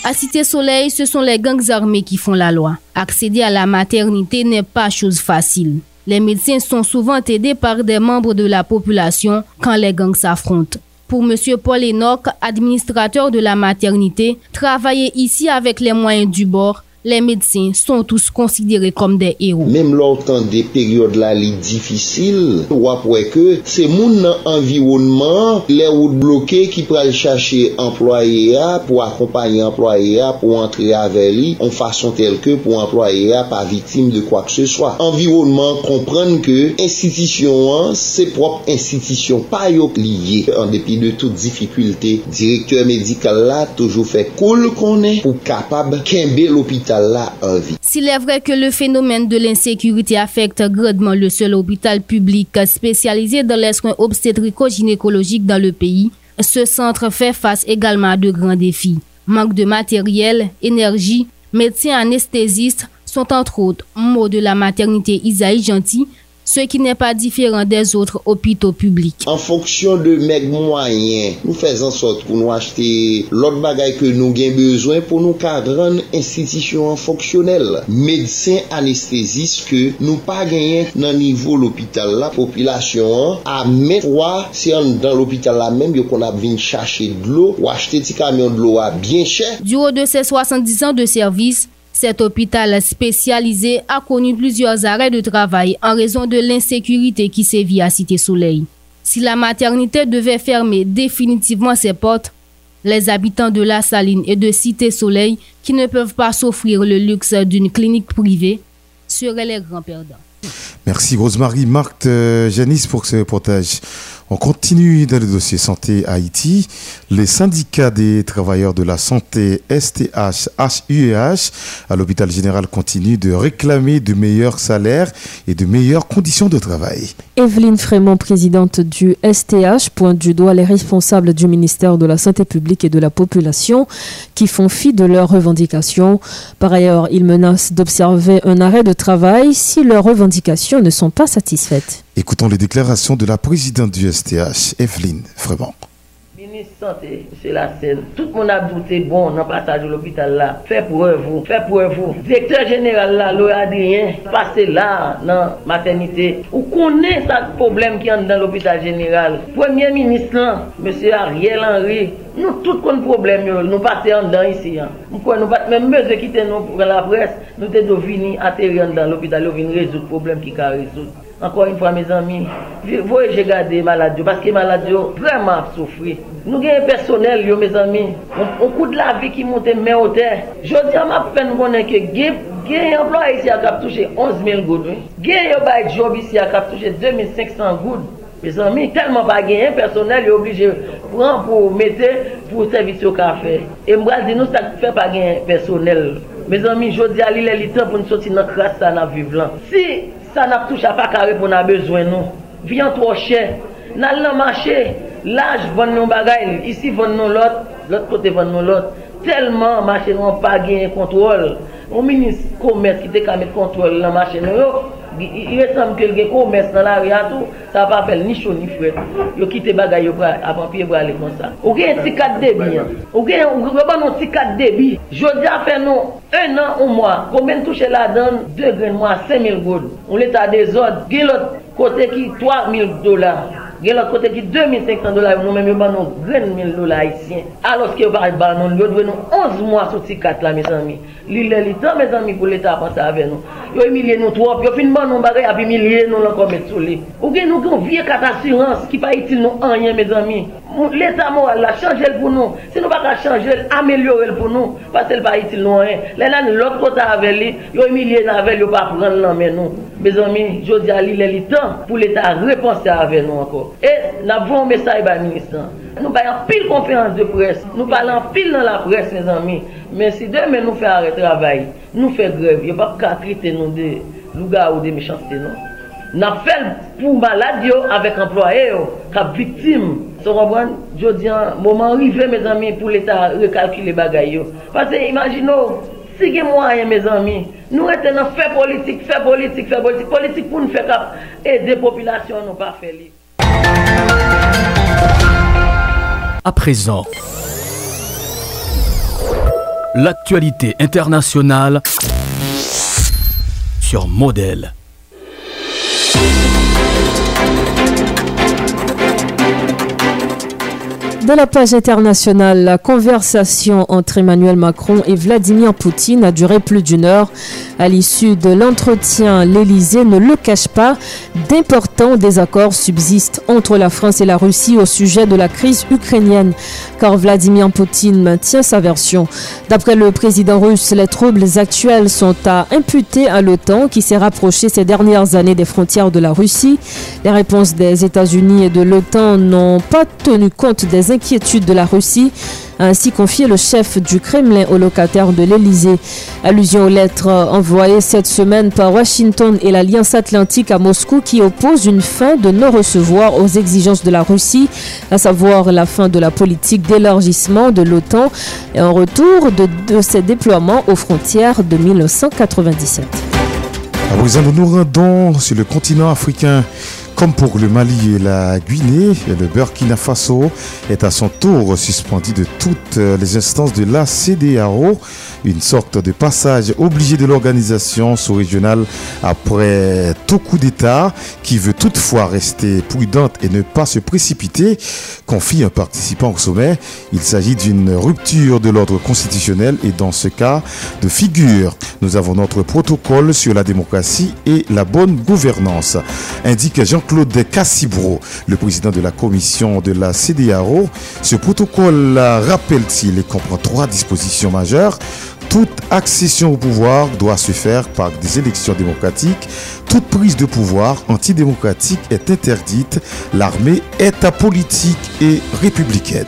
À Cité Soleil, ce sont les gangs armés qui font la loi. Accéder à la maternité n'est pas chose facile. Les médecins sont souvent aidés par des membres de la population quand les gangs s'affrontent. Pour M. Paul Enoch, administrateur de la maternité, travailler ici avec les moyens du bord les médecins sont tous considérés comme des héros. Même longtemps des périodes là, les difficiles, ou après que c'est mon environnement, les routes bloquées qui peuvent chercher employé pour accompagner employé pour entrer avec lui en façon telle que pour employé pas victime de quoi que ce soit. Environnement comprendre que institution, c'est propre institution, pas lié en dépit de toute difficulté. Directeur médical là, toujours fait cool qu'on est pour capable qu'un l'hôpital s'il est vrai que le phénomène de l'insécurité affecte grandement le seul hôpital public spécialisé dans les soins obstétrico-gynécologiques dans le pays, ce centre fait face également à de grands défis. Manque de matériel, énergie, médecins anesthésistes sont entre autres mots de la maternité Isaïe Gentil ce qui n'est pas différent des autres hôpitaux publics. En fonction de mes moyens, nous faisons en sorte pour nous acheter l'autre bagaille que nous avons besoin pour nous cadrer institution fonctionnelle. Médecins anesthésistes que nous pas gagné dans niveau l'hôpital la population à même fois c'est dans l'hôpital là même qu'on a venu chercher de l'eau ou acheter des camions de l'eau à bien cher. Du haut de ses 70 ans de service, cet hôpital spécialisé a connu plusieurs arrêts de travail en raison de l'insécurité qui sévit à Cité Soleil. Si la maternité devait fermer définitivement ses portes, les habitants de La Saline et de Cité Soleil, qui ne peuvent pas s'offrir le luxe d'une clinique privée, seraient les grands perdants. Merci Rosemary Marc euh, Janice pour ce reportage. On continue dans le dossier santé Haïti. Les syndicats des travailleurs de la santé STH, HUEH à l'hôpital général continuent de réclamer de meilleurs salaires et de meilleures conditions de travail. Evelyne Frémont, présidente du STH, pointe du doigt les responsables du ministère de la Santé publique et de la population qui font fi de leurs revendications. Par ailleurs, ils menacent d'observer un arrêt de travail si leurs revendications ne sont pas satisfaites. Écoutons les déclarations de la présidente du STH, Evelyne Frémont. Ministre Santé, c'est la scène. Tout le monde a douté bon dans le passage de l'hôpital là. Fait pour vous, fait pour vous. Directeur général là, Louis Adrien, passé là dans la maternité. Ou connaît ce problème qui est dans l'hôpital général. Premier ministre là, M. Ariel Henry, nous tout le problème, nous passons dedans ici. Hein. Nous ne pas même besoin quitter nous pour la presse. Nous devons venir atterrir dans l'hôpital, nous résoudre le problème qui a résoudre. Ankon yon fwa me zanmi, voye je gade malade yo, paske malade yo vreman ap soufri. Nou genye personel yo me zanmi, on kou de la vi ki monte men o te. Jodi an map pen konen ke genye emploa isi ak ap touche 11.000 goud. Genye yo bay job isi ak ap touche 2.500 goud. Me zanmi, telman pa genye personel yo oblige pran pou mette pou servis yo ka fe. E mbral di nou sa fe pa genye personel. Me zanmi, jodi alile li tan pou nou soti nan kras sa nan vive lan. Si... sa nap touche a pa kare pou nan bezwen nou. Vyan tro chè, nan lan machè, laj vann nou bagay, isi vann nou lot, lot kote vann nou lot. Telman machè nou an pa gen kontrol. Ou minis komet ki te kamet kontrol lan machè nou yo, Yè sanm ke lge kou mes nan la re atou, sa pa fel ni chou ni fwet. Yo kite bagay yo pra, apan piye brale kon sa. Ou gen yon si kat debi yon. Ou gen yon ban yon si kat debi. Jodi a fe nou, un an ou mwa, komen touche la dan, 2 gren mwa, 5 mil goud. Ou leta de zot, gen lot kote ki 3 mil dolar. Gen lòt kote ki 2500 dola yo nou men yo ban nou gren 1000 dola Haitien. Alos ki yo ba ban nou, yo dwe nou 11 mwa sou ti kat la, mes ami. Li lè li tan, mes ami, pou l'Etat apan sa ave nou. Yo emilye nou trop, yo fin ban nou bagay ap emilye nou lankon met sou li. Ou gen nou gen vie kat asurans ki pa itil nou anyen, mes ami. l'état moral la changer pour nous. Si nous pas changer, améliorer pour nous, parce qu'il pas utile loin. Les gens l'autre côté avec lui, yo humilié avec lui, pas prendre l'en main nous. Mes amis, je dis à lui, il temps pour l'état repenser avec nous encore. Et nous avons un message par ministre. Nous parlons pile conférence de presse, nous parlons pile dans la presse, mes amis. Mais si demain nous faisons arrêt travail, nous faisons grève, il n'y a pas qu'à traiter nous de loups ou de méchanceté, non. Nous fait pour malade avec employés, qui victimes. Je dis, un moment arrivé, mes amis, pour l'État recalculer les bagailles. Parce que imaginez, si vous moyen, mes amis, nous sommes dans fait politique, fait politique, fait politique, politique pour nous faire aider la population, nous pas faire. À présent, l'actualité internationale sur modèle. De la page internationale, la conversation entre Emmanuel Macron et Vladimir Poutine a duré plus d'une heure. À l'issue de l'entretien, l'Élysée ne le cache pas, d'importants désaccords subsistent entre la France et la Russie au sujet de la crise ukrainienne, car Vladimir Poutine maintient sa version. D'après le président russe, les troubles actuels sont à imputer à l'OTAN qui s'est rapproché ces dernières années des frontières de la Russie. Les réponses des États-Unis et de l'OTAN n'ont pas tenu compte des inquiétudes de la Russie, a ainsi confié le chef du Kremlin au locataire de l'Elysée. Allusion aux lettres envoyées cette semaine par Washington et l'Alliance Atlantique à Moscou qui opposent une fin de non-recevoir aux exigences de la Russie, à savoir la fin de la politique d'élargissement de l'OTAN et en retour de, ses déploiements aux frontières de 1997. À présent, nous nous sur le continent africain. Comme pour le Mali et la Guinée, le Burkina Faso est à son tour suspendu de toutes les instances de la CDAO, une sorte de passage obligé de l'organisation sous-régionale après tout coup d'État qui veut toutefois rester prudente et ne pas se précipiter, confie un participant au sommet. Il s'agit d'une rupture de l'ordre constitutionnel et dans ce cas de figure, nous avons notre protocole sur la démocratie et la bonne gouvernance, indique Jean Claude Cassibro, le président de la commission de la CDAO. Ce protocole rappelle-t-il et comprend trois dispositions majeures. Toute accession au pouvoir doit se faire par des élections démocratiques. Toute prise de pouvoir antidémocratique est interdite. L'armée est apolitique et républicaine.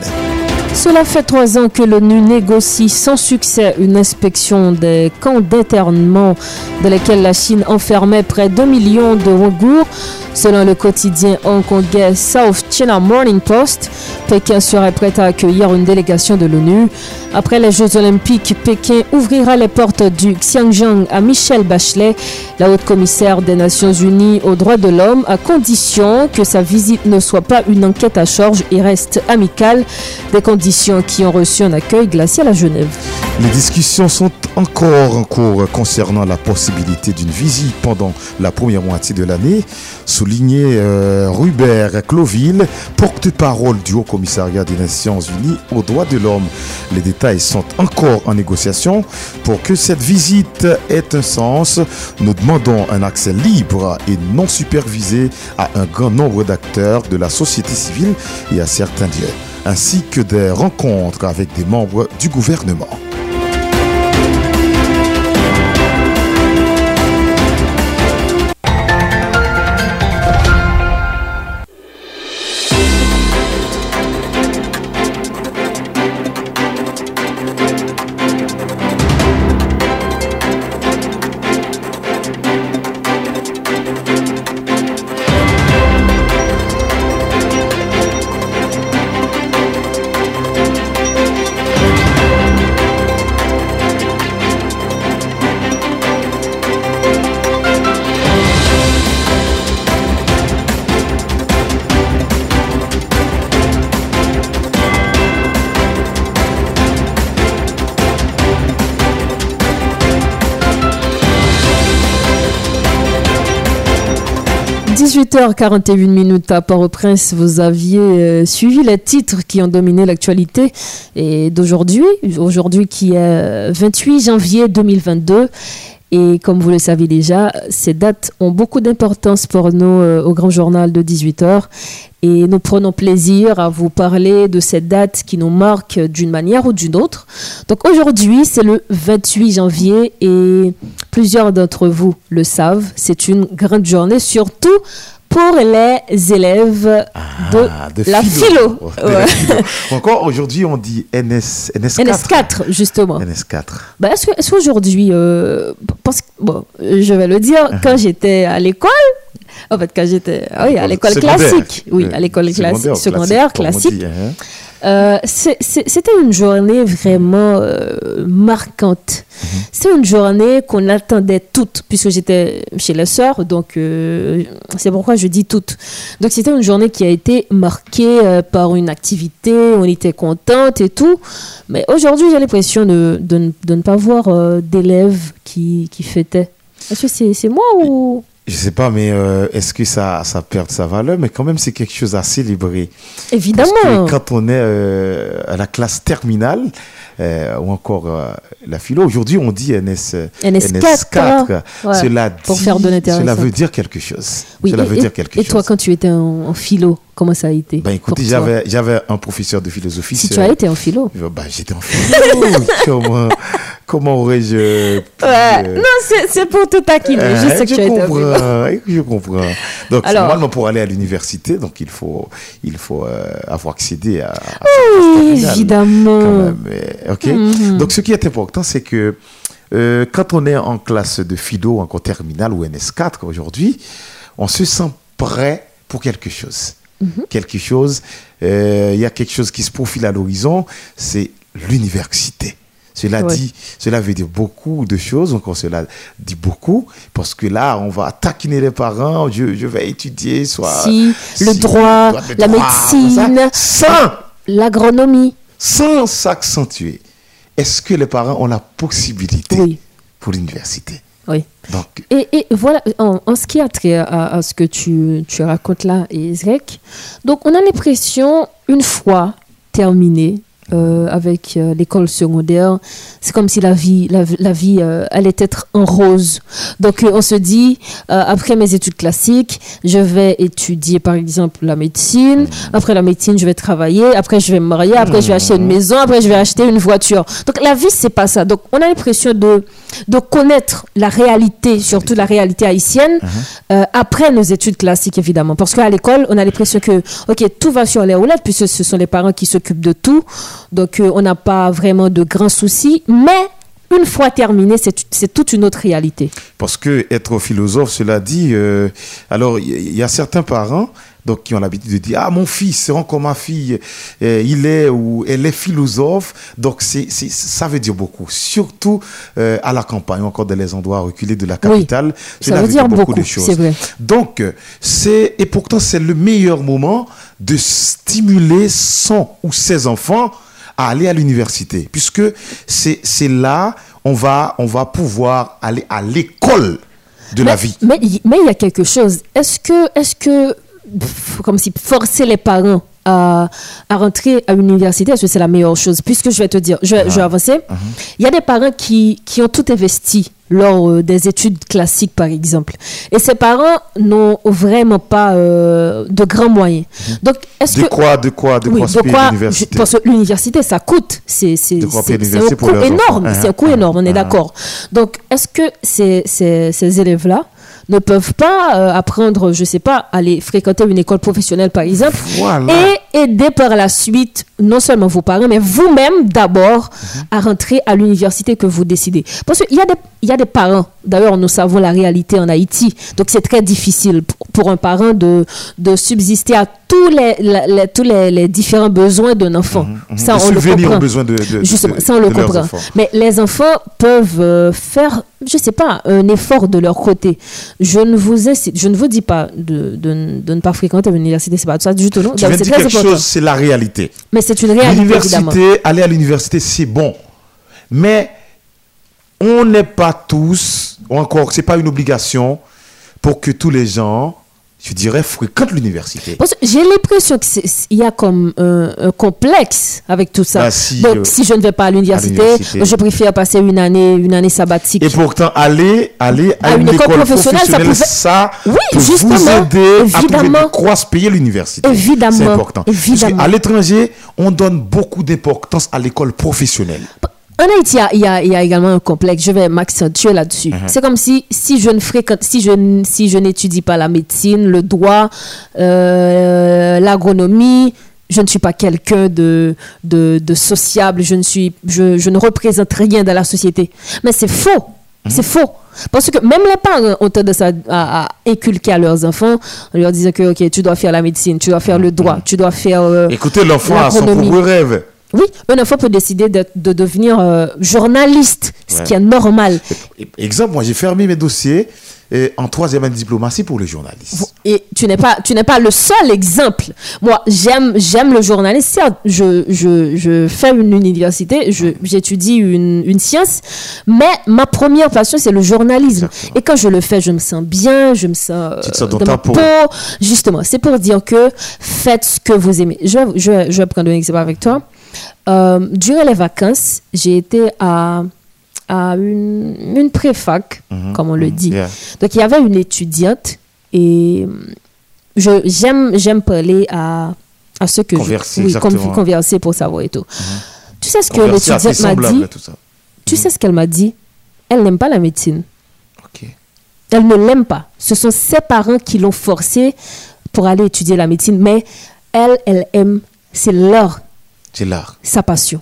Cela fait trois ans que l'ONU négocie sans succès une inspection des camps d'internement dans lesquels la Chine enfermait près d'un million de Ouïghours. Selon le quotidien hongkongais South China Morning Post, Pékin serait prêt à accueillir une délégation de l'ONU. Après les Jeux Olympiques, Pékin ouvrira les portes du Xinjiang à Michel Bachelet, la haute commissaire des Nations Unies aux droits de l'homme, à condition que sa visite ne soit pas une enquête à charge et reste amicale, des conditions qui ont reçu un accueil glacial à Genève. Les discussions sont encore en cours concernant la possibilité d'une visite pendant la première moitié de l'année, souligné euh, Rubert Cloville, porte-parole du Haut Commissariat des Nations Unies aux droits de l'homme. Les détails sont encore en négociation. Pour que cette visite ait un sens, nous demandons un accès libre et non supervisé à un grand nombre d'acteurs de la société civile et à certains lieux, ainsi que des rencontres avec des membres du gouvernement. 18h41 minutes à Port-au-Prince, vous aviez euh, suivi les titres qui ont dominé l'actualité et d'aujourd'hui, aujourd'hui qui est 28 janvier 2022. Et comme vous le savez déjà, ces dates ont beaucoup d'importance pour nous euh, au grand journal de 18h. Et nous prenons plaisir à vous parler de cette date qui nous marque d'une manière ou d'une autre. Donc aujourd'hui, c'est le 28 janvier et plusieurs d'entre vous le savent. C'est une grande journée, surtout pour les élèves de, Ah, de la philo. De la Ouais. philo. Encore aujourd'hui, on dit NS, NS4. NS4, justement. NS4. Bah, est-ce qu'aujourd'hui, euh, parce que, bon, je vais le dire, Uh-huh. quand j'étais à l'école, en fait, quand j'étais ah oui, à l'école Secondaire. classique, oui, à l'école Secondaire, classique, secondaire, classique, euh, c'était une journée vraiment euh, marquante. Mm-hmm. C'est une journée qu'on attendait toutes, puisque j'étais chez les sœurs, donc euh, c'est pourquoi je dis toutes. Donc c'était une journée qui a été marquée euh, par une activité, on était contente et tout. Mais aujourd'hui, j'ai l'impression de, de, ne- de ne pas voir d'élèves qui, qui fêtaient. Est-ce que c'est c'est moi ou... je sais pas, mais euh, est-ce que ça, ça perd sa valeur? Mais quand même, c'est quelque chose à célébrer. Évidemment. Parce que quand on est euh, à la classe terminale, euh, ou encore euh, la philo, aujourd'hui on dit NS, NS4. Ouais, cela, pour faire de cela veut dire quelque chose. Oui, cela et, veut et- dire quelque et chose. toi, quand tu étais en, en philo, comment ça a été Ben écoutez, j'avais, j'avais un professeur de philosophie. Si tu as été en philo. Ben, j'étais en philo. comment, comment aurais-je. Ouais, euh, non, c'est pour te taquiner. Euh, je sais que je tu as été en philo. comprends, je comprends. Donc, Alors- normalement, pour aller à l'université, donc il faut, il faut euh, avoir accédé à. Oui, évidemment. quand même, euh, ok. Mhm. Donc, ce qui est important, c'est que euh, quand on est en classe de philo, encore terminale ou NS4 aujourd'hui, on se sent prêt pour quelque chose. Mhm. Quelque chose, euh, il y a quelque chose qui se profile à l'horizon, c'est l'université. Cela Ouais. dit, cela veut dire beaucoup de choses, encore cela dit beaucoup, parce que là, on va taquiner les parents, je, je vais étudier, soit... Si, le droit, la droit, médecine, sans, l'agronomie. sans s'accentuer. Est-ce que les parents ont la possibilité Oui. pour l'université? Oui. Donc, Et, et voilà, en, en ce qui a trait à, à ce que tu, tu racontes là, Ezrek, donc on a l'impression, une fois terminé euh, avec euh, l'école secondaire, c'est comme si la vie, la, la vie euh, allait être en rose. Donc on se dit, après mes études classiques, je vais étudier par exemple la médecine, après la médecine, je vais travailler, après je vais me marier, après je vais acheter une maison, après je vais acheter une voiture. Donc la vie, c'est pas ça. Donc on a l'impression de, de connaître la réalité, surtout la réalité haïtienne, euh, après nos études classiques, évidemment. Parce qu'à l'école, on a l'impression que, OK, tout va sur les roulettes, puisque ce sont les parents qui s'occupent de tout. Donc, euh, on n'a pas vraiment de grands soucis. Mais, une fois terminé, c'est toute une autre réalité. Parce que être philosophe, cela dit, euh, alors il y, il y a certains parents donc qui ont l'habitude de dire ah mon fils c'est encore ma fille, euh, il est ou elle est philosophe, donc c'est ça veut dire beaucoup, surtout euh, à la campagne, encore dans les endroits reculés de la capitale, ça veut dire beaucoup, de choses. vrai. Donc c'est et pourtant c'est le meilleur moment de stimuler son ou ses enfants à aller à l'université, puisque c'est c'est là on va on va pouvoir aller à l'école de la vie. Mais il mais il y a quelque chose. Est-ce que, est-ce que, pff, comme si forcer les parents à, à rentrer à l'université, est-ce que c'est la meilleure chose? Puisque je vais te dire, je vais, je vais avancer. Il y a des parents qui, qui ont tout investi lors euh, des études classiques, par exemple. Et ces parents n'ont vraiment pas euh, de grands moyens. Donc, est-ce De que... quoi, de quoi, de oui, quoi de quoi? l'université? Parce que l'université, ça coûte. C'est c'est- De quoi c'est- un coût énorme. C'est un coût Ah, énorme, on est ah. d'accord. Donc, est-ce que ces, ces, ces élèves-là ne peuvent pas euh, apprendre, je sais pas, aller fréquenter une école professionnelle, par exemple, Voilà. et aider par la suite, non seulement vos parents, mais vous-même d'abord, à rentrer à l'université que vous décidez. Parce qu'il y, a des- il y a des parents, d'ailleurs, nous savons la réalité en Haïti, donc c'est très difficile pour, un parent de, de subsister à tous les, tous les, les différents besoins d'un enfant. Ça, Mhm, De on le aux comprend. besoins de- de- Justement, ça, on le comprend. Mais les enfants peuvent euh, faire, je sais pas, un effort de leur côté. Je ne vous incite, je ne vous dis pas de, de, ne pas fréquenter l'université, c'est pas ça du tout, viens de c'est très important. Chose, c'est la réalité. Mais c'est une réalité. L'université, aller à l'université, c'est bon. Mais on n'est pas tous, ou encore, c'est pas une obligation pour que tous les gens, je dirais, fréquentent l'université. J'ai l'impression qu'il y a comme un, un complexe avec tout ça. Bah, si, Donc, euh, si je ne vais pas à l'université, à je préfère passer une année, une année sabbatique. Et pourtant, aller, aller à, À une, école, professionnelle, ça, pouvait- peut Oui, justement, vous aider à trouver évidemment. de quoi se payer l'université. Évidemment, C'est important. évidemment. Parce qu'à l'étranger, on donne beaucoup d'importance à l'école professionnelle. En Haïti, il y a- y, également un complexe. Je vais m'accentuer là-dessus. Mhm. C'est comme si, si je ne fréquente, si je, si je n'étudie pas la médecine, le droit, euh, l'agronomie, je ne suis pas quelqu'un de, de, de sociable. Je ne suis, je, je ne représente rien dans la société. Mais c'est faux. C'est faux. Parce que même les parents ont tendance à, à- à inculquer à leurs enfants en leur disant que ok, tu dois faire la médecine, tu dois faire le droit, tu dois faire. euh, Écoutez, l'enfant a son propre rêve. Oui, un enfant peut décider de, de devenir euh, journaliste, ce Ouais. qui est normal. Exemple, moi j'ai fermé mes dossiers euh, en troisième année de diplomatie pour les journalistes. Et tu n'es pas, tu n'es pas le seul exemple. Moi, j'aime, j'aime le journalisme. Certes, je, je, je fais une université, j'étudie une, une science, mais ma première passion, c'est le journalisme. Et quand je le fais, je me sens bien, je me sens, Tu te sens dans dans ta ma peau. peau. Justement, c'est pour dire que faites ce que vous aimez. Je, je, je vais prendre un exemple avec toi. Euh, durant les vacances, j'ai été à, à une, une préfac, comme on le dit. Yeah. Donc, il y avait une étudiante et je, j'aime, parler à, à ceux que Converser, je... Oui, exactement. converser pour savoir et tout. Tu sais ce que l'étudiante m'a dit? Tu sais ce qu'elle m'a dit? Elle n'aime pas la médecine. Elle ne l'aime pas. Ce sont ses parents qui l'ont forcée pour aller étudier la médecine, mais elle, elle aime, c'est leur C'est l'art. sa passion.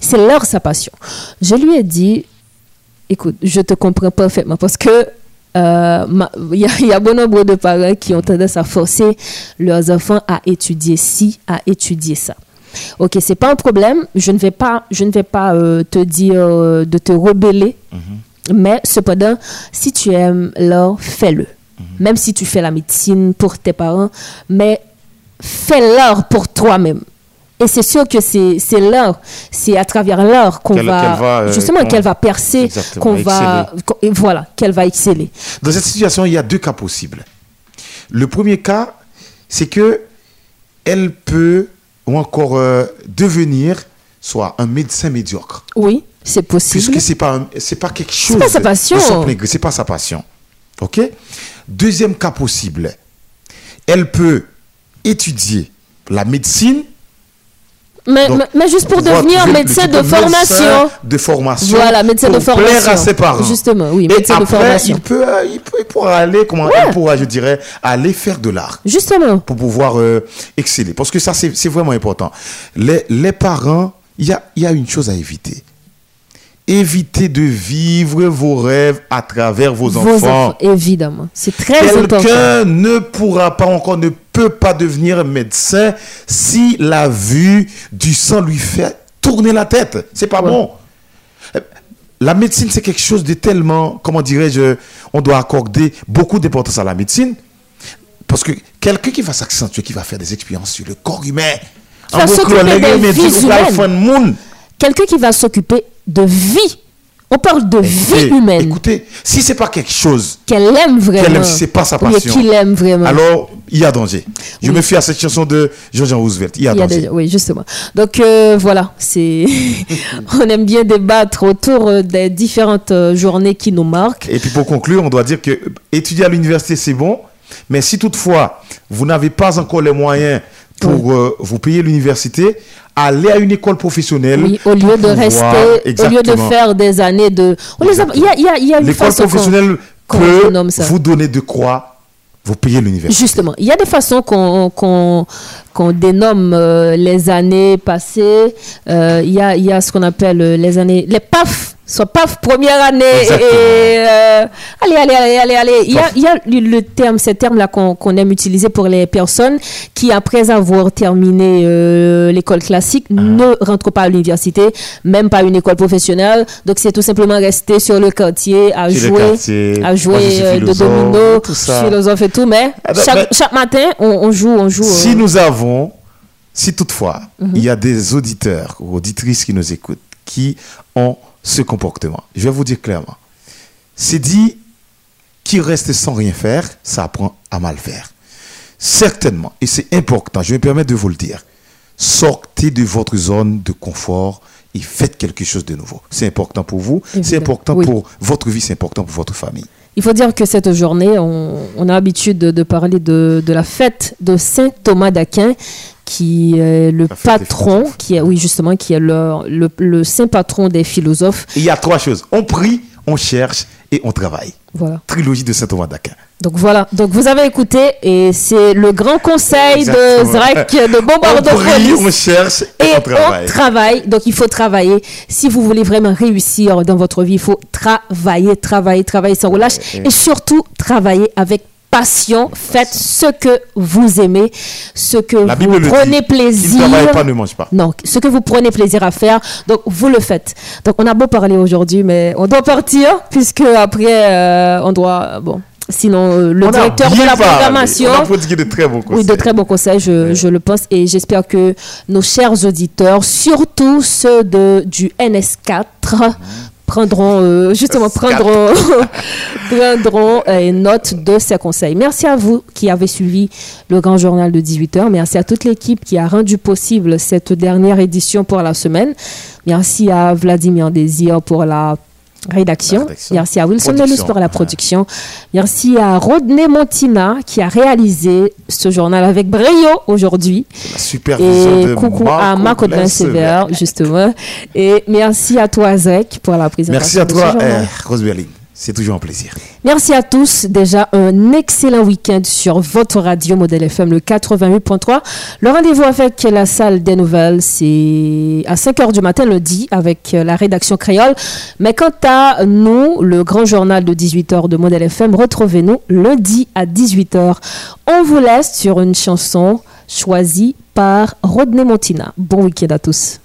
C'est leur sa passion. Je lui ai dit, écoute, je te comprends parfaitement parce que euh, il y, a- il y a bon nombre de parents qui ont tendance à forcer leurs enfants à étudier ci, à étudier ça. Ok, c'est pas un problème. Je ne vais pas, je ne vais pas euh, te dire euh, de te rebeller, mais cependant, si tu aimes l'art, fais-le. Même si tu fais la médecine pour tes parents, mais fais l'art pour toi-même. Et c'est sûr que c'est c'est l'art, c'est à travers l'art qu'on va, euh, justement qu'on- qu'elle va percer, qu'on va, et voilà, qu'elle va exceller. Dans cette situation, il y a deux cas possibles. Le premier cas, c'est que elle peut ou encore euh, devenir soit un médecin médiocre. Oui, c'est possible. Puisque c'est pas c'est pas quelque chose. pas sa passion. C'est pas sa passion. Ok? Deuxième cas possible, elle peut étudier la médecine. Mais, Donc, mais, mais juste pour devenir médecin de formation. de formation. Voilà, médecin de pour plaire formation. à ses parents. Justement, oui, Et médecin de formation. Il peut, euh, il peut, il pourra aller, comment, Ouais. il pourra, je dirais, aller faire de l'art. Justement. Pour pouvoir euh, exceller. Parce que ça, c'est vraiment important. Les, les parents, il y a, y a une chose à éviter. Évitez de vivre vos rêves à travers vos, enfants. évidemment. C'est très important. Quelqu'un ne pourra pas encore, ne peut pas devenir médecin si la vue du sang lui fait tourner la tête. C'est pas bon. La médecine, c'est quelque chose de tellement, comment dirais-je, on doit accorder beaucoup d'importance à la médecine. Parce que quelqu'un qui va s'accentuer, qui va faire des expériences sur le corps humain, Qui va s'occuper humaines. Quelqu'un qui va s'occuper de vie. On parle de vie humaine. Écoutez, si c'est pas quelque chose Qu'elle aime vraiment. qu'elle aime, si c'est pas sa passion. qu'il aime vraiment. Alors, il y a danger. Je me fie à cette chanson de Jean-Jean Roosevelt. Il y a Il y a danger. des- oui, justement. Donc euh, voilà, c'est on aime bien débattre autour euh, des différentes euh, journées qui nous marquent. Et puis pour conclure, on doit dire que étudier à l'université, c'est bon. Mais si toutefois, vous n'avez pas encore les moyens pour euh, vous payer l'université, allez à une école professionnelle. Oui, au lieu de rester, au lieu de faire des années de. Il y a, y a, y a une L'école professionnelle ça. vous donner de quoi vous payer l'université. Justement, il y a des façons qu'on qu'on qu'on dénomme euh, les années passées. Euh, Il y, a, y a ce qu'on appelle euh, les années, les PAF, soit PAF première année. Et, euh, allez, allez, allez, allez, allez. Il y a, il y a le terme, ces termes-là qu'on aime utiliser pour les personnes qui, après avoir terminé euh, l'école classique, Ah. ne rentrent pas à l'université, même pas une école professionnelle. Donc, c'est tout simplement rester sur le quartier à Sur jouer, quartier. à jouer euh, de domino, tout ça. philosophe et tout. Mais Ah ben, chaque, chaque matin, on, on joue, on joue. Si nous avons, si toutefois, Mhm. il y a des auditeurs ou auditrices qui nous écoutent, qui ont ce comportement, je vais vous dire clairement, c'est dit qui reste sans rien faire, ça apprend à mal faire. Certainement, et c'est important, je me permets de vous le dire, sortez de votre zone de confort et faites quelque chose de nouveau. C'est important pour vous, c'est important oui. pour votre vie, c'est important pour votre famille. Il faut dire que cette journée, on, on a l'habitude de, de parler de, de la fête de Saint Thomas d'Aquin, qui est le patron, qui est, oui, justement, qui est le, le, le saint patron des philosophes. Et il y a trois choses. On prie, on cherche et on travaille. Voilà. Trilogie de Saint Thomas d'Aquin. Donc voilà, donc vous avez écouté et c'est le grand conseil de. Zrek de On Bombardopolis. prie, on cherche et, Et on travaille. on travaille, donc il faut travailler. Si vous voulez vraiment réussir dans votre vie, il faut travailler, travailler, travailler sans relâche et surtout travailler avec passion, faites ce que vous aimez, ce que La vous prenez dit. Qui ne plaisir. pas ne mange pas. Non, ce que vous prenez plaisir à faire, donc vous le faites. Donc on a beau parler aujourd'hui, mais on doit partir puisque après euh, on doit bon. Sinon, euh, le On directeur de la programmation. On a de très bons conseils. Oui, de très bons conseils, je, je le pense. Et j'espère que nos chers auditeurs, surtout ceux de, du NS4, prendront, euh, justement, prendront, prendront euh, note de ces conseils. Merci à vous qui avez suivi le grand journal de 18h. Merci à toute l'équipe qui a rendu possible cette dernière édition pour la semaine. Merci à Vladimir Désir pour la rédaction. Merci à Wilson. Nelus pour la production. Merci à Rodney Montina qui a réalisé ce journal avec brio aujourd'hui. Supervision Et coucou à Marc Audrin Sévère, justement. Et merci à toi, Zek, pour la présentation. Merci à toi, ce C'est toujours un plaisir. Merci à tous. Déjà un excellent week-end sur votre radio Modèle FM, le 88.3. Le rendez-vous avec la salle des nouvelles, c'est à 5 h du matin lundi avec la rédaction créole. Mais quant à nous, le grand journal de 18 h de Modèle FM, retrouvez-nous lundi à 18 h. On vous laisse sur une chanson choisie par Rodney Montina. Bon week-end à tous.